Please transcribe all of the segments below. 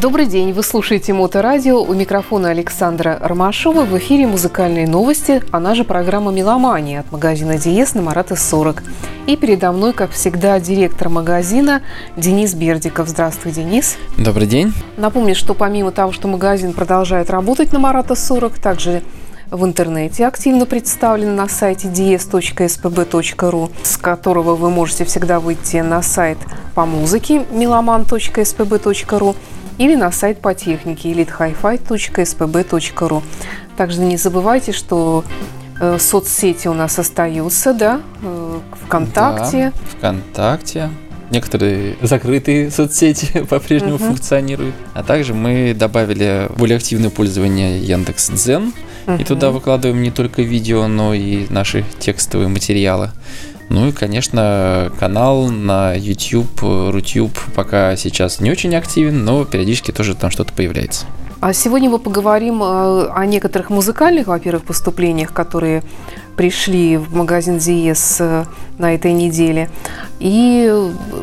Добрый день, вы слушаете Моторадио. У микрофона Александра Ромашова. В эфире музыкальные новости, она же программа «Меломания» от магазина «Диез» на Марата 40. И передо мной, как всегда, директор магазина Денис Бердиков. Здравствуй, Денис. Добрый день. Напомню, что помимо того, что магазин продолжает работать на Марата 40, также в интернете активно представлен на сайте dies.spb.ru, с которого вы можете всегда выйти на сайт по музыке meloman.spb.ru или на сайт по технике elitehifi.spb.ru. Также не забывайте, что э, соцсети у нас остаются, да, э, ВКонтакте. Да, ВКонтакте. Некоторые закрытые соцсети по-прежнему угу. функционируют. А также мы добавили более активное пользование Яндекс Дзен. Угу. И туда выкладываем не только видео, но и наши текстовые материалы. Ну и, конечно, канал на YouTube, Рутюб пока сейчас не очень активен, но периодически тоже там что-то появляется. А сегодня мы поговорим э, о некоторых музыкальных, во-первых, поступлениях, которые пришли в магазин Диес э, на этой неделе. И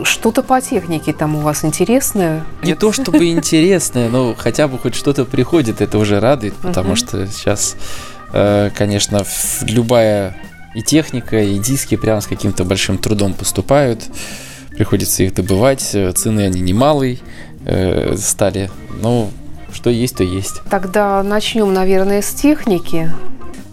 что-то по технике там у вас интересное? Не то чтобы интересное, но хотя бы хоть что-то приходит, это уже радует, потому что сейчас, э, конечно, любая и техника, и диски прям с каким-то большим трудом поступают. Приходится их добывать. Цены они немалые э, стали. Но что есть, то есть. Тогда начнем, наверное, с техники.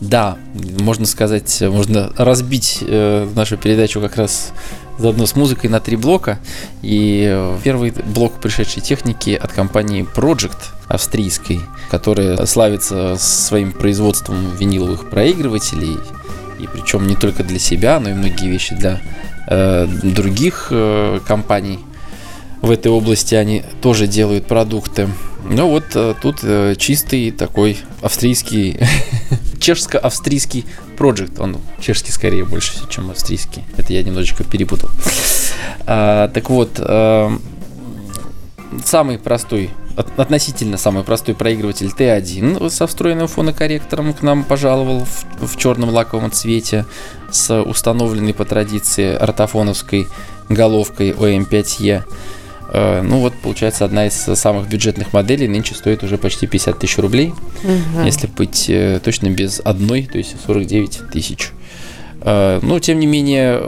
Да, можно сказать, можно разбить э, нашу передачу как раз заодно с музыкой на три блока. И э, первый блок пришедшей техники от компании Project австрийской, которая славится своим производством виниловых проигрывателей и причем не только для себя, но и многие вещи для э, других э, компаний в этой области они тоже делают продукты. Ну вот э, тут э, чистый такой австрийский, чешско-австрийский проект. Он чешский скорее больше, чем австрийский. Это я немножечко перепутал. А, так вот, э, самый простой относительно самый простой проигрыватель T1 со встроенным фонокорректором к нам пожаловал в, в черном лаковом цвете с установленной по традиции ортофоновской головкой OM5E. Э, ну вот, получается, одна из самых бюджетных моделей нынче стоит уже почти 50 тысяч рублей. Угу. Если быть э, точно без одной, то есть 49 тысяч. Э, но, тем не менее,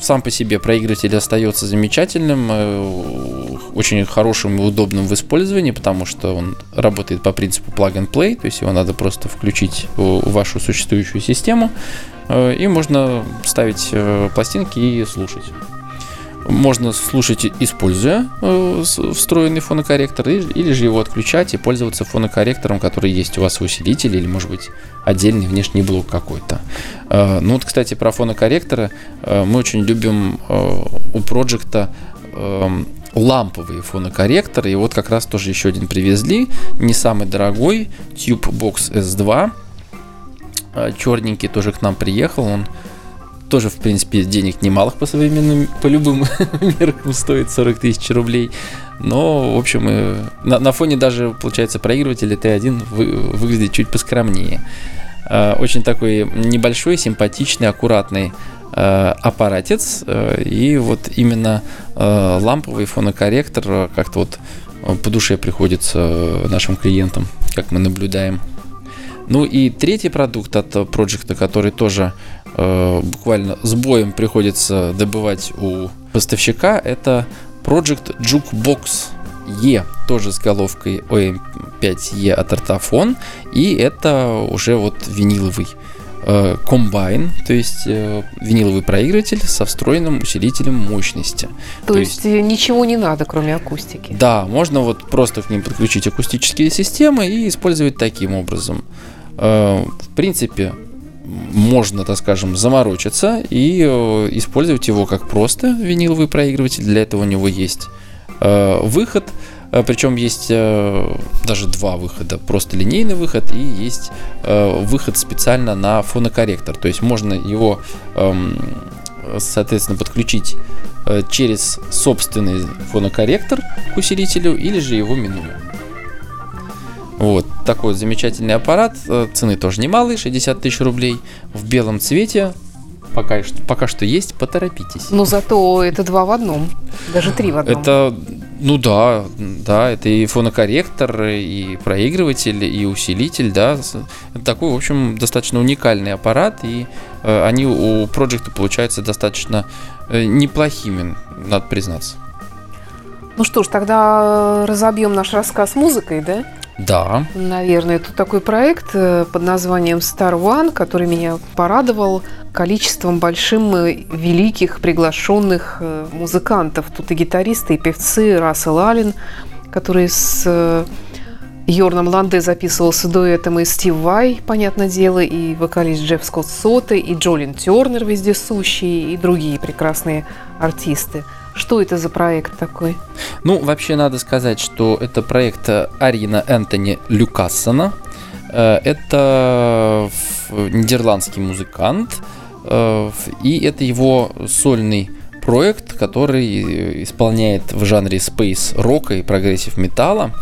сам по себе проигрыватель остается замечательным, э, очень хорошим и удобным в использовании, потому что он работает по принципу plug and play, то есть его надо просто включить в вашу существующую систему, э, и можно ставить э, пластинки и слушать. Можно слушать, используя э, встроенный фонокорректор, или же его отключать и пользоваться фонокорректором, который есть у вас в усилителе, или, может быть, отдельный внешний блок какой-то. Э, ну вот, кстати, про фонокорректоры э, мы очень любим у проекта ламповые фонокорректоры. И вот как раз тоже еще один привезли. Не самый дорогой. Tube Box S2. Черненький тоже к нам приехал. Он тоже, в принципе, денег немалых по современным, по любым меркам стоит 40 тысяч рублей. Но, в общем, э, на, на фоне даже, получается, проигрывателя T1 вы, выглядит чуть поскромнее. Э, очень такой небольшой, симпатичный, аккуратный э, аппаратец. И вот именно ламповый фонокорректор как-то вот по душе приходится нашим клиентам, как мы наблюдаем. Ну и третий продукт от проекта, который тоже э, буквально с боем приходится добывать у поставщика, это Project Jukebox E, тоже с головкой OM5E от Artafon, и это уже вот виниловый э, комбайн, то есть э, виниловый проигрыватель со встроенным усилителем мощности. То, то есть, есть э, ничего не надо, кроме акустики. Да, можно вот просто к ним подключить акустические системы и использовать таким образом. Э, в принципе, можно, так скажем, заморочиться и э, использовать его как просто виниловый проигрыватель. Для этого у него есть э, выход, причем есть даже два выхода. Просто линейный выход и есть выход специально на фонокорректор. То есть можно его, эм, соответственно, подключить через собственный фонокорректор к усилителю или же его минуя. Вот такой замечательный аппарат. Э, цены тоже немалые, 60 тысяч рублей. В белом цвете. Пока что, пока что есть, поторопитесь. Но зато это два в одном. Даже три в одном. Это Ну да, да, это и фонокорректор, и проигрыватель, и усилитель, да. Это такой, в общем, достаточно уникальный аппарат, и э, они у Project получаются достаточно э, неплохими, надо признаться. Ну что ж, тогда разобьем наш рассказ музыкой, да? Да. Наверное, это такой проект э, под названием Star One, который меня порадовал количеством большим великих приглашенных э, музыкантов. Тут и гитаристы, и певцы, Рассел Аллен, который с э, Йорном Ланде записывался дуэтом, и Стив Вай, понятное дело, и вокалист Джефф Скотт Соте, и Джолин Тернер вездесущий, и другие прекрасные артисты – что это за проект такой? Ну, вообще надо сказать, что это проект Арина Энтони Люкассона. Э, это нидерландский музыкант, э, и это его сольный проект, который исполняет в жанре space рока и progressive металла.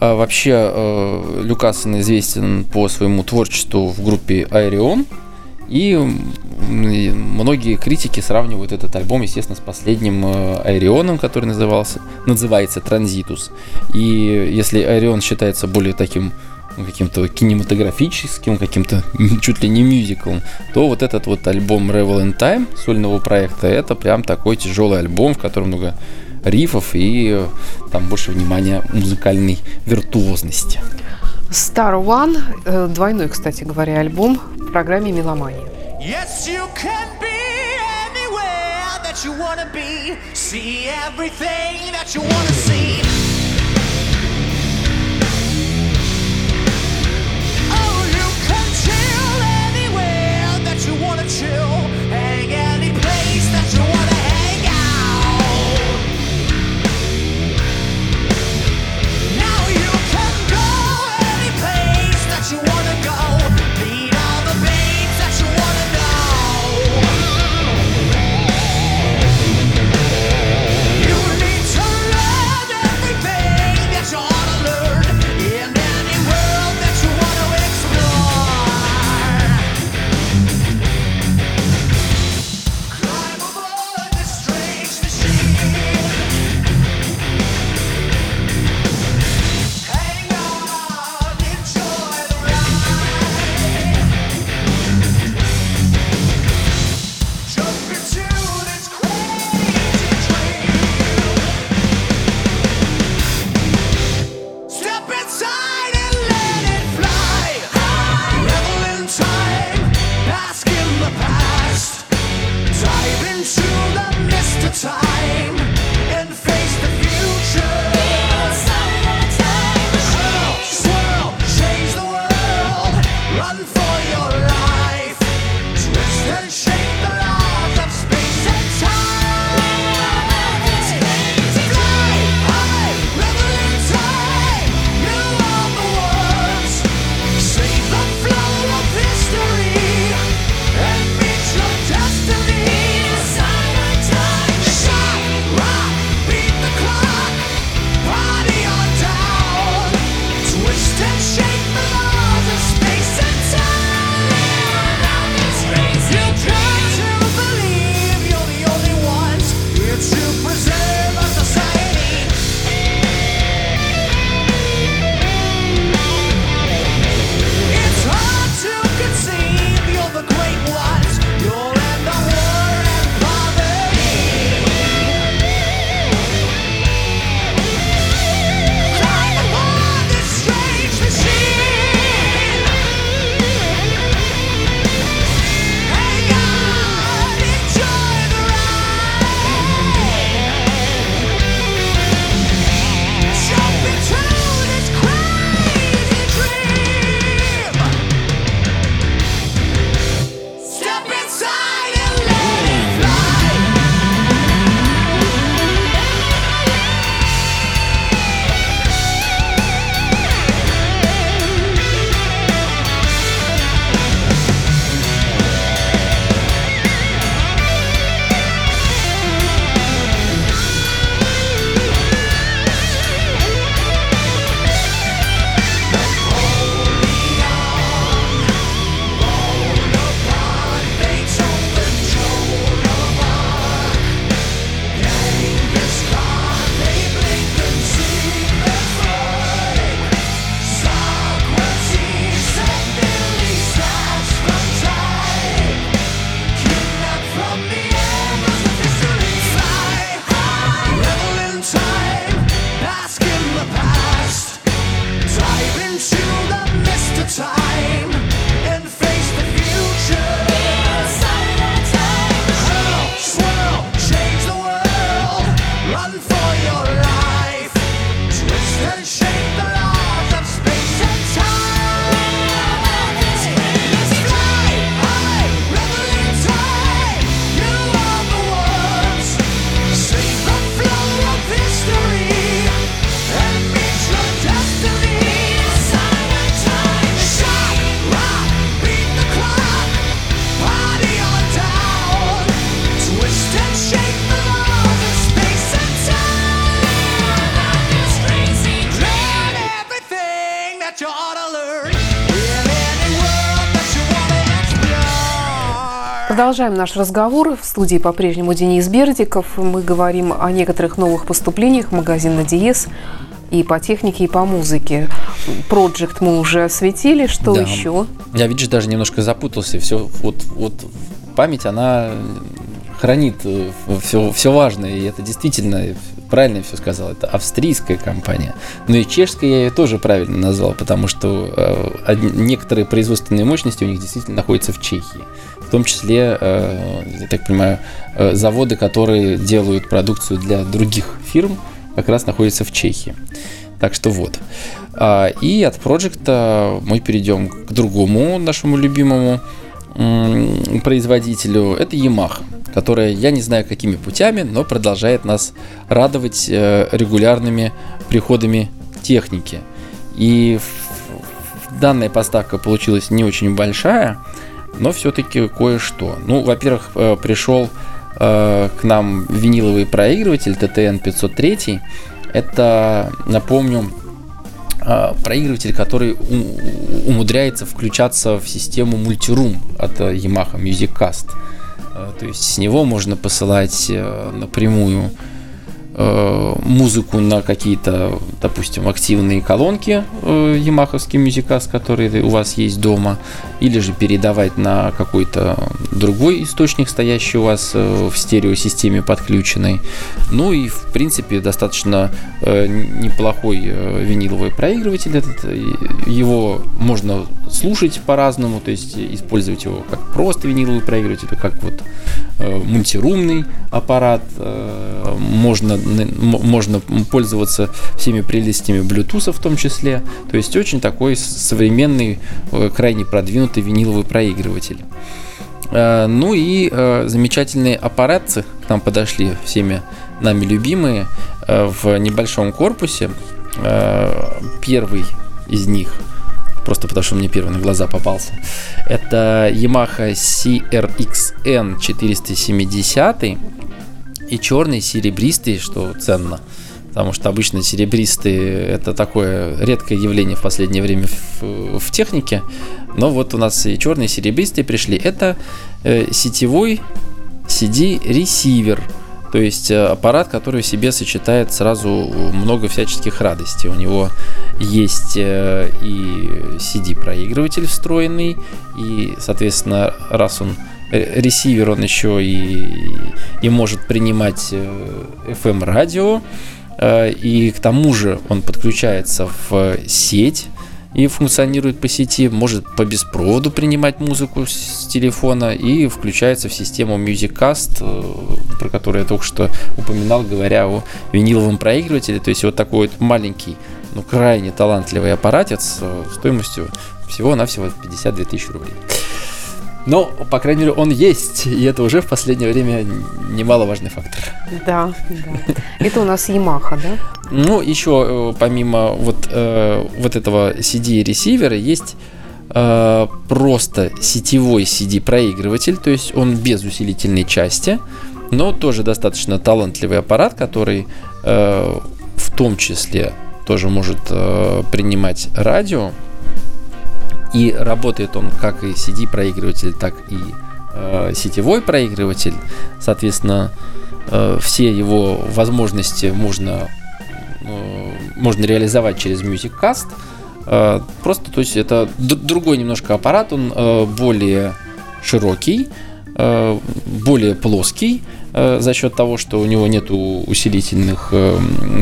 Э, вообще Лукассен известен по своему творчеству в группе Ayreon, и многие критики сравнивают этот альбом, естественно, с последним э, Ayreon ом, который назывался, называется Transitus. И если Айрион считается более таким ну, каким-то кинематографическим, каким-то чуть ли не мюзиклом, то вот этот вот альбом Revel in Time сольного проекта, это прям такой тяжелый альбом, в котором много рифов и э, там больше внимания музыкальной виртуозности. Star One, э, двойной, кстати говоря, альбом в программе «Меломания». Yes, you can be anywhere that you wanna be. See everything that you wanna see. that you ought Продолжаем наш разговор. В студии по-прежнему Денис Бердиков. Мы говорим о некоторых новых поступлениях магазина «Диез» и по технике, и по музыке. Проджект мы уже осветили, что да. еще? Я, видишь, даже немножко запутался. Все, вот, вот память, она хранит э, все, все важное, и это действительно правильно все сказал, это австрийская компания. Но и чешская я ее тоже правильно назвал, потому что э, некоторые производственные мощности у них действительно находятся в Чехии. В том числе, э, я так понимаю, э, заводы, которые делают продукцию для других фирм, как раз находятся в Чехии. Так что вот. А, и от проекта мы перейдем к другому нашему любимому производителю. Это Yamaha которая, я не знаю какими путями, но продолжает нас радовать э, регулярными приходами техники. И данная поставка получилась не очень большая, но все-таки кое-что. Ну, во-первых, э, пришел э, к нам виниловый проигрыватель TTN 503. Это, напомню, проигрыватель, который умудряется включаться в систему мультирум от Yamaha Musiccast. Э, то есть с него можно посылать э, напрямую Э, музыку на какие-то, допустим, активные колонки э, Ямаховский мюзикас, которые у вас есть дома, или же передавать на какой-то другой источник, стоящий у вас э, в стереосистеме подключенной. Ну и, в принципе, достаточно неплохой виниловый проигрыватель. Этот, его можно слушать по-разному, то есть использовать его как просто виниловый проигрыватель, как вот мультирумный аппарат. Можно можно пользоваться всеми прелестями Bluetooth в том числе. То есть очень такой современный, э, крайне продвинутый виниловый проигрыватель. Э, ну и э, замечательные аппаратцы к нам подошли всеми нами любимые в небольшом корпусе. Первый из них просто потому что мне первый на глаза попался. Это Yamaha CRXN 470 и черный, серебристый, что ценно. Потому что обычно серебристые это такое редкое явление в последнее время в, в технике. Но вот у нас и черные, и серебристые пришли. Это э, сетевой CD-ресивер. То есть э, аппарат, который в себе сочетает сразу много всяческих радостей. У него есть э, и CD-проигрыватель встроенный, и, соответственно, раз он Э, ресивер он еще и, и может принимать FM радио, э, и к тому же он подключается в сеть и функционирует по сети, может по беспроводу принимать музыку с телефона и включается в систему MusicCast, про которую я только что упоминал, говоря о виниловом проигрывателе. То есть вот такой вот маленький, ну крайне талантливый аппаратец стоимостью всего-навсего 52 тысячи рублей. Но, по крайней мере, он есть, и это уже в последнее время немаловажный фактор. Да, да. Это у нас Yamaha, да? Ну, еще э, помимо вот, э, вот этого CD-ресивера есть э, просто сетевой CD-проигрыватель, то есть он без усилительной части, но тоже достаточно талантливый аппарат, который э, в том числе тоже может э, принимать радио, и работает он как и CD-проигрыватель, так и э, сетевой проигрыватель. Соответственно, э, все его возможности можно, э, можно реализовать через MusicCast. Э, просто, то есть, это другой немножко аппарат, он э, более широкий, более плоский, Э, за счет того, что у него нет усилительных э,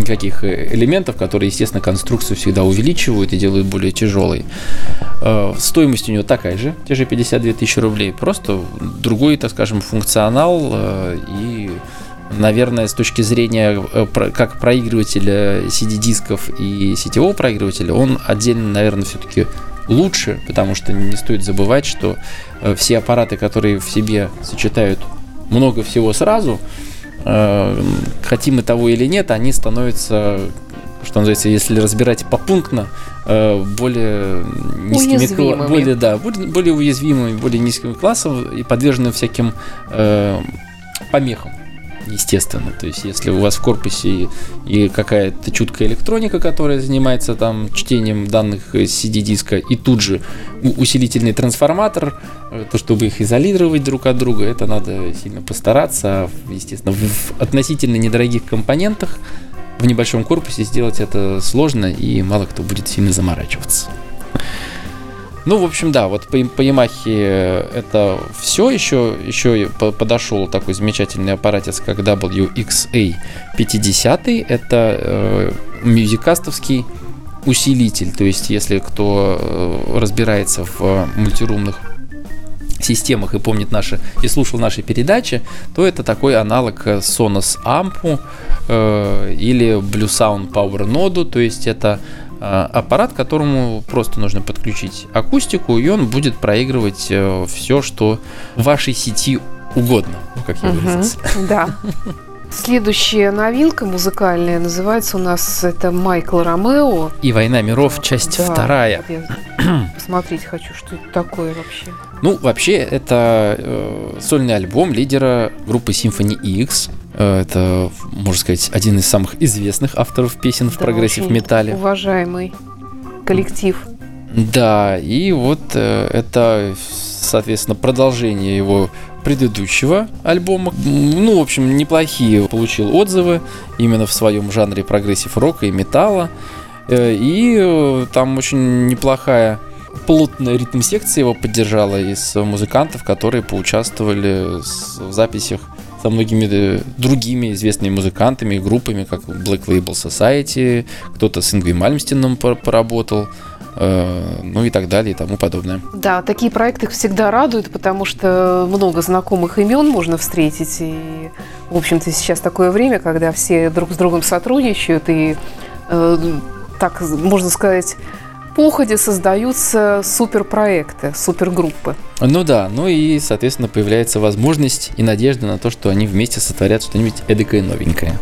каких элементов, которые, естественно, конструкцию всегда увеличивают и делают более тяжелой. Э, стоимость у него такая же, те же 52 тысячи рублей, просто другой, так скажем, функционал и наверное, с точки зрения как проигрывателя CD-дисков и сетевого проигрывателя, он отдельно, наверное, все-таки лучше, потому что не стоит забывать, что все аппараты, которые в себе сочетают много всего сразу, э, хотим мы того или нет, они становятся, что называется, если разбирать попунктно, э, более низкими, более, да, более уязвимыми, более низким классом и подвержены всяким э, помехам. Естественно. То есть, если у вас в корпусе и какая-то чуткая электроника, которая занимается там чтением данных CD-диска, и тут же усилительный трансформатор, э, то, чтобы их изолировать друг от друга, это надо сильно постараться. Естественно, в относительно недорогих компонентах в небольшом корпусе сделать это сложно, и мало кто будет сильно заморачиваться. Ну, в общем, да, вот по, по Yamaha это все. Еще, еще подошел такой замечательный аппаратец, как WXA 50. Это э, мюзикастовский усилитель. То есть, если кто э, разбирается в мультирумных системах и помнит наши и слушал наши передачи, то это такой аналог Sonos Amp э, или Blue Sound Power Node, то есть это Э, аппарат, которому просто нужно подключить акустику, и он будет проигрывать э, все, что в вашей сети угодно, как я выразился. Да. Следующая новинка музыкальная называется у нас это Майкл Ромео. И «Война миров», часть да, вторая. посмотреть хочу, что это такое вообще. Ну, вообще, это э, сольный альбом лидера группы Symphony X. Э, это, можно сказать, один из самых известных авторов песен в прогрессив металле. Уважаемый коллектив. Да, и вот э, это, соответственно, продолжение его предыдущего альбома. Ну, в общем, неплохие получил отзывы именно в своем жанре прогрессив рока и металла. Э, и там очень неплохая плотная ритм-секция его поддержала из музыкантов, которые поучаствовали в записях со многими э, другими известными музыкантами группами, как Black Label Society, кто-то с Ингви Мальмстином поработал, э, ну и так далее и тому подобное. Да, такие проекты всегда радуют, потому что много знакомых имен можно встретить. И, в общем-то, сейчас такое время, когда все друг с другом сотрудничают и, э, так можно сказать, походе создаются суперпроекты, супергруппы. Ну да, ну и, соответственно, появляется возможность и надежда на то, что они вместе сотворят что-нибудь эдакое новенькое.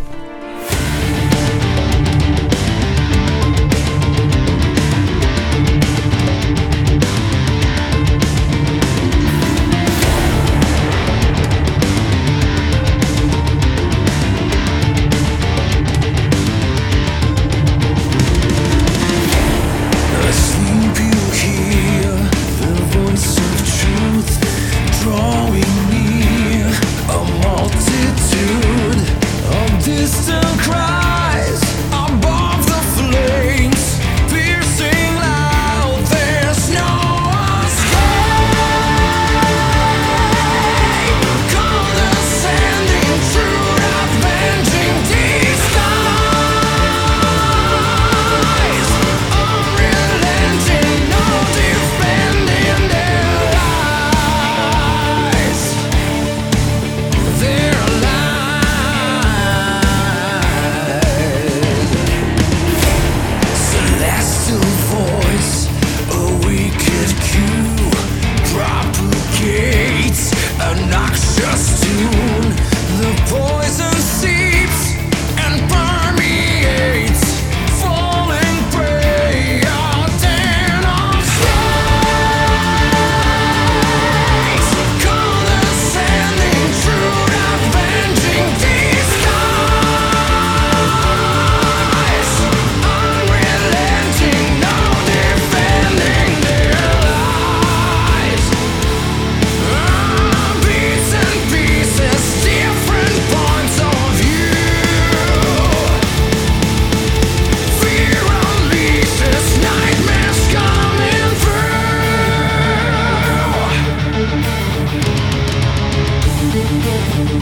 Thank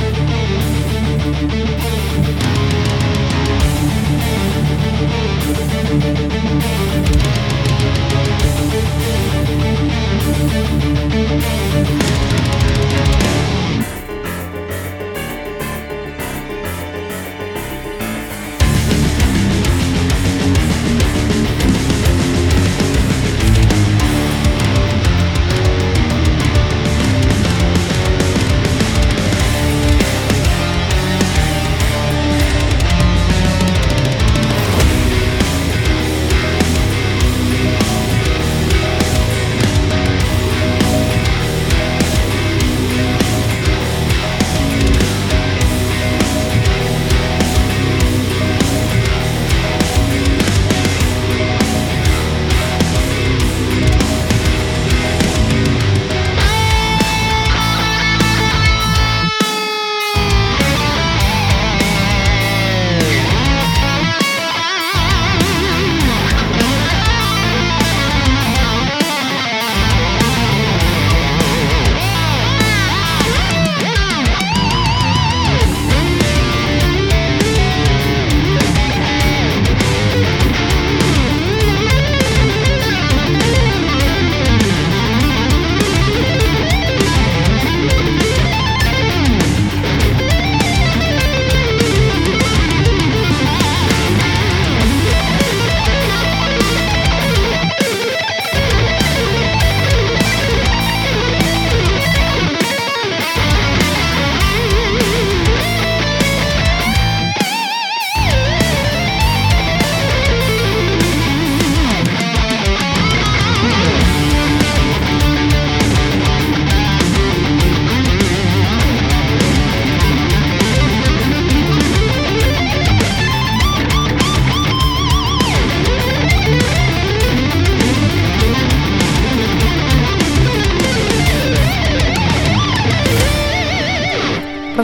you.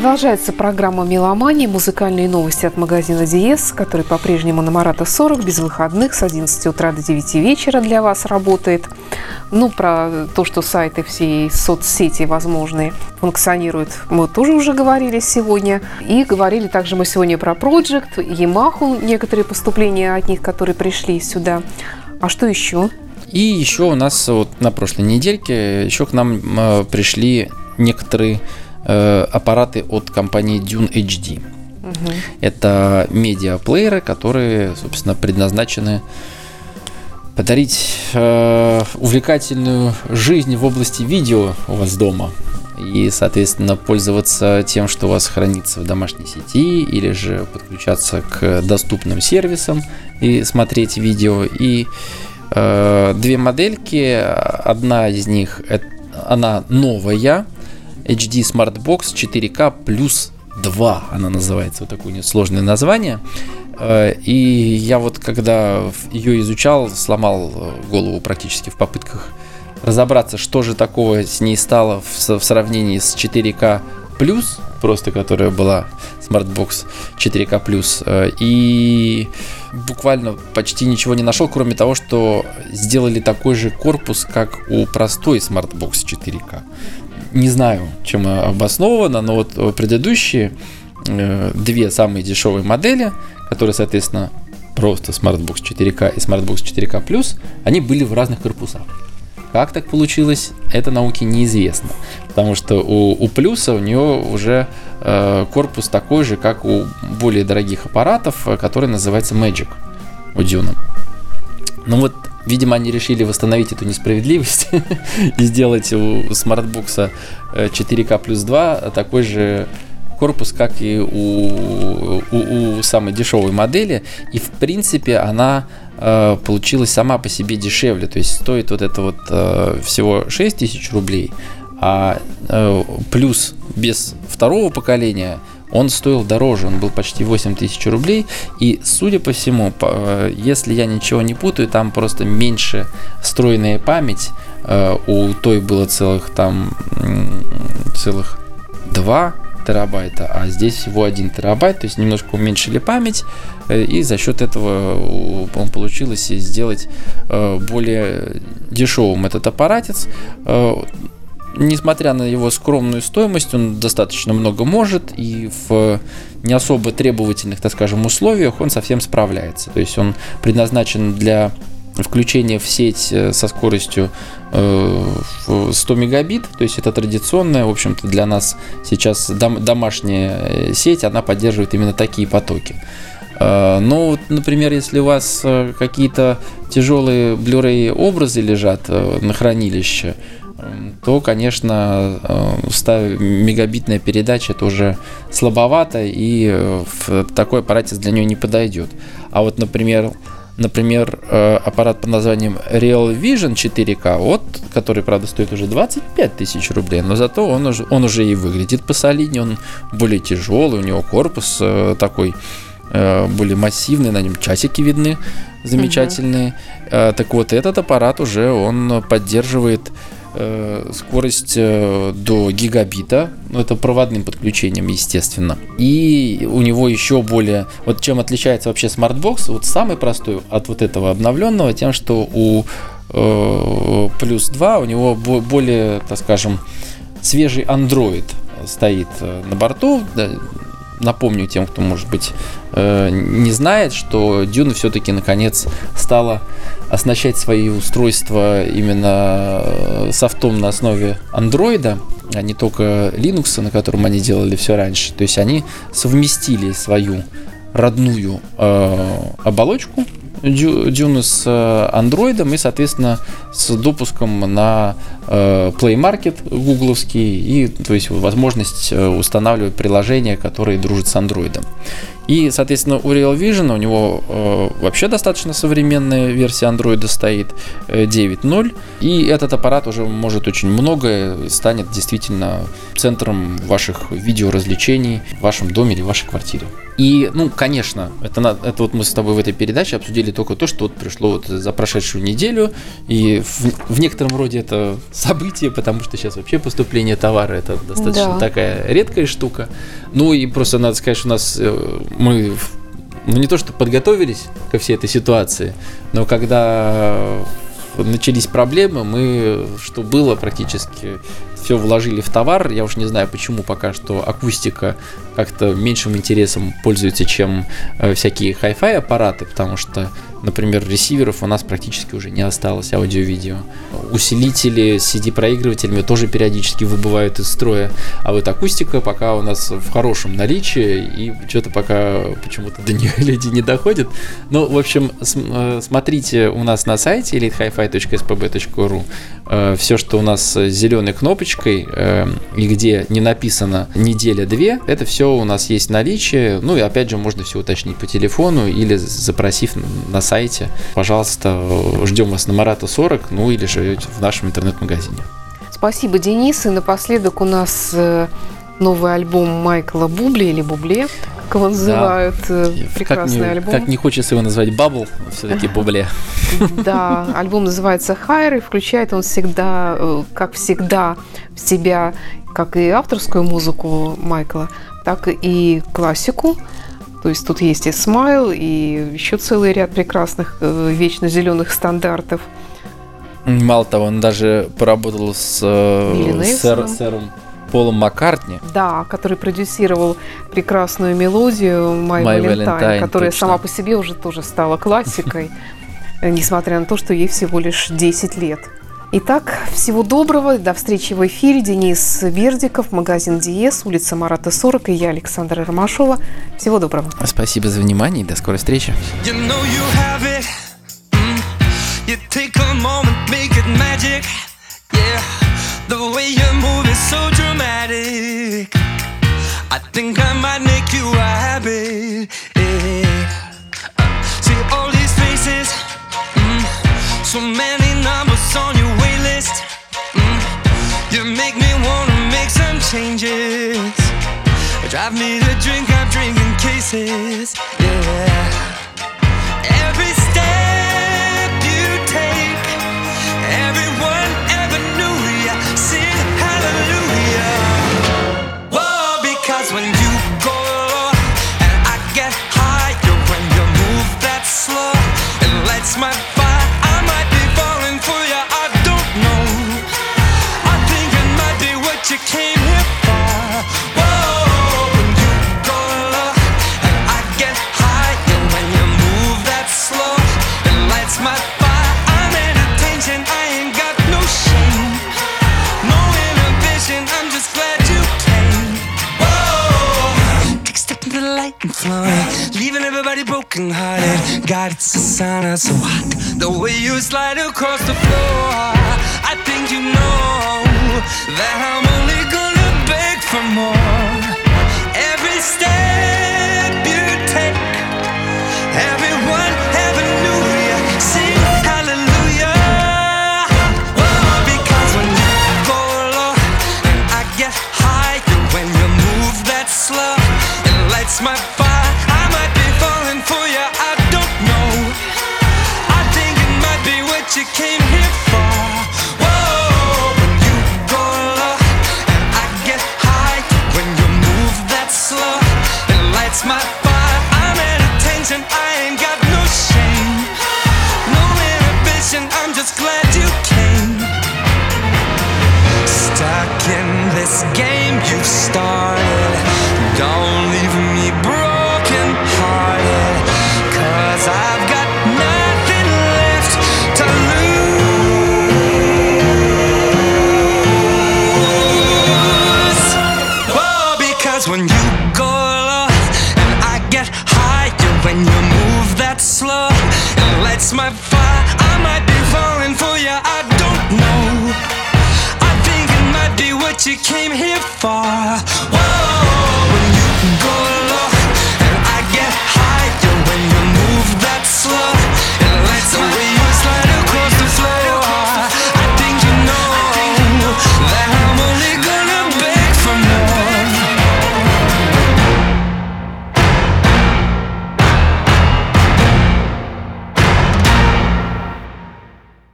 Продолжается программа «Меломания», музыкальные новости от магазина «Диез», который по-прежнему на Марата 40, без выходных, с 11 утра до 9 вечера для вас работает. Ну, про то, что сайты все соцсети возможные функционируют, мы тоже уже говорили сегодня. И говорили также мы сегодня про Project, Yamaha, некоторые поступления от них, которые пришли сюда. А что еще? И еще у нас вот на прошлой недельке еще к нам э, пришли некоторые Э, аппараты от компании Dune HD. Угу. Это медиаплееры, которые, собственно, предназначены подарить э, увлекательную жизнь в области видео у вас дома и, соответственно, пользоваться тем, что у вас хранится в домашней сети, или же подключаться к доступным сервисам и смотреть видео. И э, две модельки, одна из них, она новая, HD Smartbox 4K плюс 2, она называется, вот такое сложное название. Э, и я вот когда ее изучал, сломал э, голову практически в попытках разобраться, что же такого с ней стало в, сравнении с 4К плюс, просто которая была Smartbox 4К плюс. Э, и буквально почти ничего не нашел, кроме того, что сделали такой же корпус, как у простой Smartbox 4К не знаю, чем обосновано, но вот э, предыдущие э, две самые дешевые модели, которые, соответственно, просто Smartbox 4K и Smartbox 4K+, они были в разных корпусах. Как так получилось, это науке неизвестно. Потому что у, у плюса у нее уже э, корпус такой же, как у более дорогих аппаратов, э, который называется Magic у Dune. Ну вот Видимо, они решили восстановить эту несправедливость и сделать у смартбокса 4К плюс 2 такой же корпус, как и у, у, у самой дешевой модели. И в принципе она э, получилась сама по себе дешевле. То есть стоит вот это вот э, всего 6 тысяч рублей, а э, плюс без второго поколения – он стоил дороже, он был почти 8 тысяч рублей. И, судя по всему, э, если я ничего не путаю, там просто меньше встроенная память. Э, у той было целых там целых 2 терабайта, а здесь всего 1 терабайт, то есть немножко уменьшили память, э, и за счет этого получилось сделать более дешевым этот аппаратец несмотря на его скромную стоимость, он достаточно много может, и в не особо требовательных, так скажем, условиях он совсем справляется. То есть он предназначен для включения в сеть э, со скоростью 100 э, мегабит, то есть это традиционная, в общем-то, для нас сейчас домашняя э, сеть, она поддерживает именно такие потоки. Но, например, если у вас какие-то тяжелые Blu-ray образы лежат на хранилище, то, конечно, 100 э, мегабитная передача это уже слабовато, и э, в такой аппаратец для нее не подойдет. А вот, например, например, э, аппарат под названием Real Vision 4K, вот, который, правда, стоит уже 25 тысяч рублей, но зато он уже, он уже и выглядит посолиднее, он более тяжелый, у него корпус такой более массивный, на нем часики видны замечательные. Угу. Так вот, этот аппарат уже он поддерживает скорость э, до гигабита, ну это проводным подключением, естественно. И у него еще более, вот чем отличается вообще смартбокс, вот самый простой от вот этого обновленного, тем, что у э, плюс 2 у него более, так скажем, свежий Android стоит на борту, напомню тем, кто, может быть, э, не знает, что Dune все-таки наконец стала оснащать свои устройства именно э, софтом на основе андроида, а не только Linux, на котором они делали все раньше. То есть они совместили свою родную э, оболочку Дюну с э, андроидом и, соответственно, с допуском на э, Play Market гугловский и, то есть, возможность э, устанавливать приложения, которые дружат с андроидом. И, соответственно, у Real Vision у него э, вообще достаточно современная версия Android стоит э, 9.0. И этот аппарат уже может очень многое, станет действительно центром ваших видеоразвлечений в вашем доме или в вашей квартире. И, ну, конечно, это, это вот мы с тобой в этой передаче обсудили только то, что вот пришло вот за прошедшую неделю, и в, в некотором роде это событие, потому что сейчас вообще поступление товара это достаточно да. такая редкая штука. Ну и просто надо сказать, что у нас э, мы ну не то что подготовились ко всей этой ситуации, но когда начались проблемы, мы, что было практически все вложили в товар. Я уж не знаю, почему пока что акустика как-то меньшим интересом пользуется, чем э, всякие хай-фай аппараты, потому что например, ресиверов у нас практически уже не осталось аудио-видео. Усилители с CD-проигрывателями тоже периодически выбывают из строя, а вот акустика пока у нас в хорошем наличии, и что-то пока почему-то до нее люди не доходят. Ну, в общем, э, смотрите у нас на сайте elitehifi.spb.ru э, все, что у нас зеленой кнопочкой э, и где не написано неделя-две, это все у нас есть в наличии. Ну и опять же, можно все уточнить по телефону или запросив на сайт сайте. Пожалуйста, ждем вас на Марата 40, ну или же в нашем интернет-магазине. Спасибо, Денис. И напоследок у нас э, новый альбом Майкла Бубли или Бубле, как его называют. Да. Э, прекрасный как не, альбом. Как не хочется его назвать Бабл, все-таки Бубле. Да, альбом называется Хайр, и включает он всегда, э, как всегда, в себя как и авторскую музыку Майкла, так и классику. То есть тут есть и смайл, и еще целый ряд прекрасных э, вечно зеленых стандартов. Мало того, он даже поработал с э, сэр, сэром Полом Маккартни. Да, который продюсировал прекрасную мелодию My, My Valentine, Valentine, которая точно. сама по себе уже тоже стала классикой, несмотря на то, что ей всего лишь 10 лет. Итак, всего доброго. До встречи в эфире. Денис Бердиков, магазин Диес, улица Марата 40 и я, Александра Ромашова. Всего доброго. Спасибо за внимание и до скорой встречи. You know you I think I might make you a habit. Yeah. See all these faces, mm, so many numbers on your wait list. Mm, You make me wanna make some changes. Drive me to drink, I'm drinking cases. Yeah. Every step you take, everyone months might I might be falling for you, I don't know. I think it might be what you came here for. When you go low, and I get high, and when you move that slow, it lights my. Flowing, leaving everybody broken hearted. God, it's a sign of so hot. The way you slide across the floor, I think you know that I'm only gonna beg for more. Just glad you came. Stuck in this game you've started.